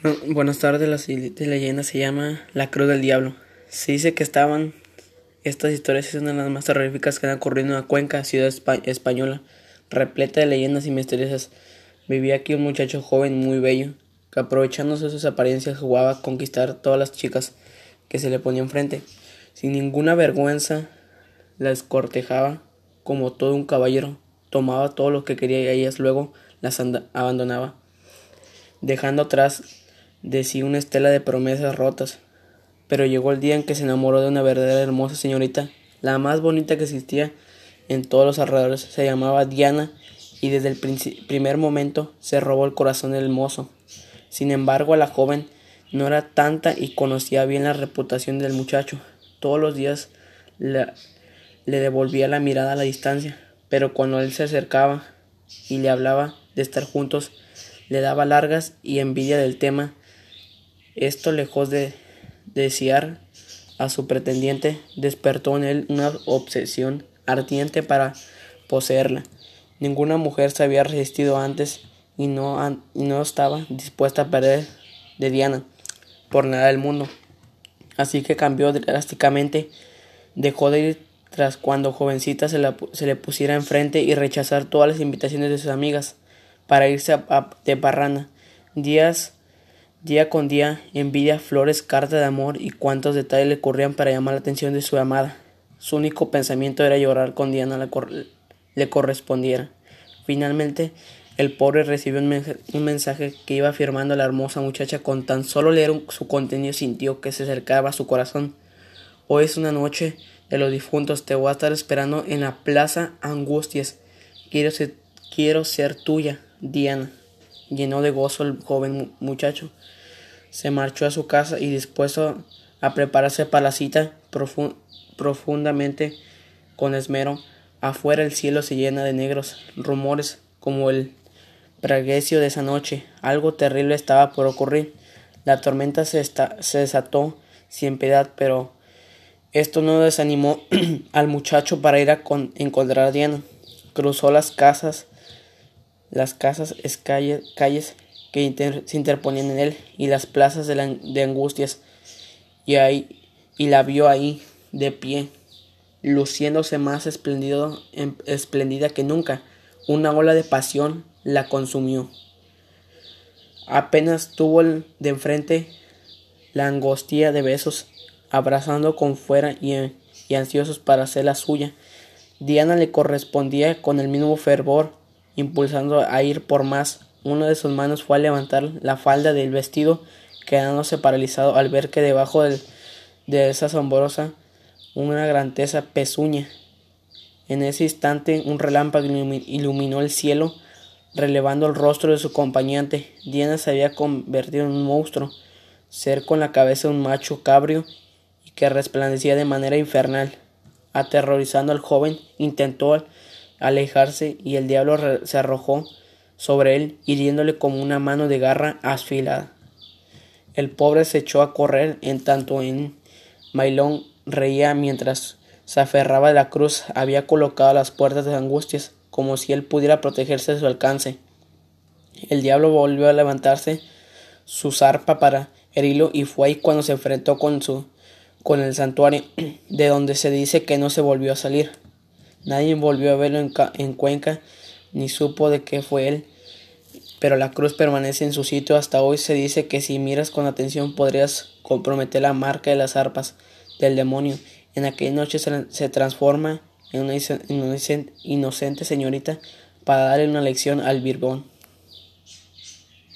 Buenas tardes, la siguiente leyenda se llama La Cruz del Diablo. Se dice que estaban, estas historias son una de las más terroríficas que han ocurrido en una cuenca, ciudad española, repleta de leyendas y misteriosas. Vivía aquí un muchacho joven muy bello, que aprovechándose de sus apariencias jugaba a conquistar todas las chicas que se le ponían enfrente. Sin ninguna vergüenza, las cortejaba como todo un caballero, tomaba todo lo que quería y ellas luego las abandonaba, dejando atrás de sí una estela de promesas rotas. Pero llegó el día en que se enamoró de una verdadera hermosa señorita, la más bonita que existía en todos los alrededores. Se llamaba Diana y desde el primer momento se robó el corazón del mozo. Sin embargo, la joven no era tanta y conocía bien la reputación del muchacho. Todos los días le devolvía la mirada a la distancia, pero cuando él se acercaba y le hablaba de estar juntos, le daba largas y envidia del tema esto, lejos de desear a su pretendiente, despertó en él una obsesión ardiente para poseerla. Ninguna mujer se había resistido antes y no, no estaba dispuesta a perder de Diana por nada del mundo. Así que cambió drásticamente, dejó de ir tras cuando jovencita se, se le pusiera enfrente y rechazar todas las invitaciones de sus amigas para irse a, de parranda. Días Día con día, envidia, flores, cartas de amor y cuantos detalles le corrían para llamar la atención de su amada. Su único pensamiento era llorar con Diana le correspondiera. Finalmente, el pobre recibió un mensaje que iba afirmando a la hermosa muchacha con tan solo leer su contenido sintió que se acercaba a su corazón. Hoy es una noche de los difuntos, te voy a estar esperando en la plaza Angustias. Quiero ser tuya, Diana llenó de gozo el joven muchacho. Se marchó a su casa y dispuesto a prepararse para la cita profundamente con esmero. Afuera el cielo se llena de negros rumores como el praguecio de esa noche. Algo terrible estaba por ocurrir. La tormenta se, se desató sin piedad, pero esto no desanimó al muchacho para ir a encontrar a Diana. Cruzó las casas las casas, calles, que se interponían en él y las plazas de, angustias y, ahí, y la vio ahí de pie, luciéndose más espléndido, em, espléndida que nunca. Una ola de pasión la consumió. Apenas tuvo de enfrente la angustia de besos, abrazando con fuera y, y ansiosos para hacer la suya. Diana le correspondía con el mismo fervor impulsando a ir por más. Una de sus manos fue a levantar la falda del vestido, quedándose paralizado al ver que debajo de esa asombrosa una grandeza pezuña. En ese instante un relámpago iluminó el cielo, relevando el rostro de su acompañante. Diana se había convertido en un monstruo, ser con la cabeza de un macho cabrio y que resplandecía de manera infernal. Aterrorizando al joven, intentó alejarse y el diablo se arrojó sobre él, hiriéndole como una mano de garra afilada. El pobre se echó a correr en tanto en Mailón reía mientras se aferraba de la cruz había colocado las puertas de angustias como si él pudiera protegerse de su alcance. El diablo volvió a levantarse su zarpa para herirlo y fue ahí cuando se enfrentó con su con el santuario, de donde se dice que no se volvió a salir. Nadie volvió a verlo en, Cuenca, ni supo de qué fue él. Pero la cruz permanece en su sitio hasta hoy. Se dice que si miras con atención podrías comprometer la marca de las arpas del demonio. En aquella noche se, transforma en una inocente señorita para darle una lección al Virgón.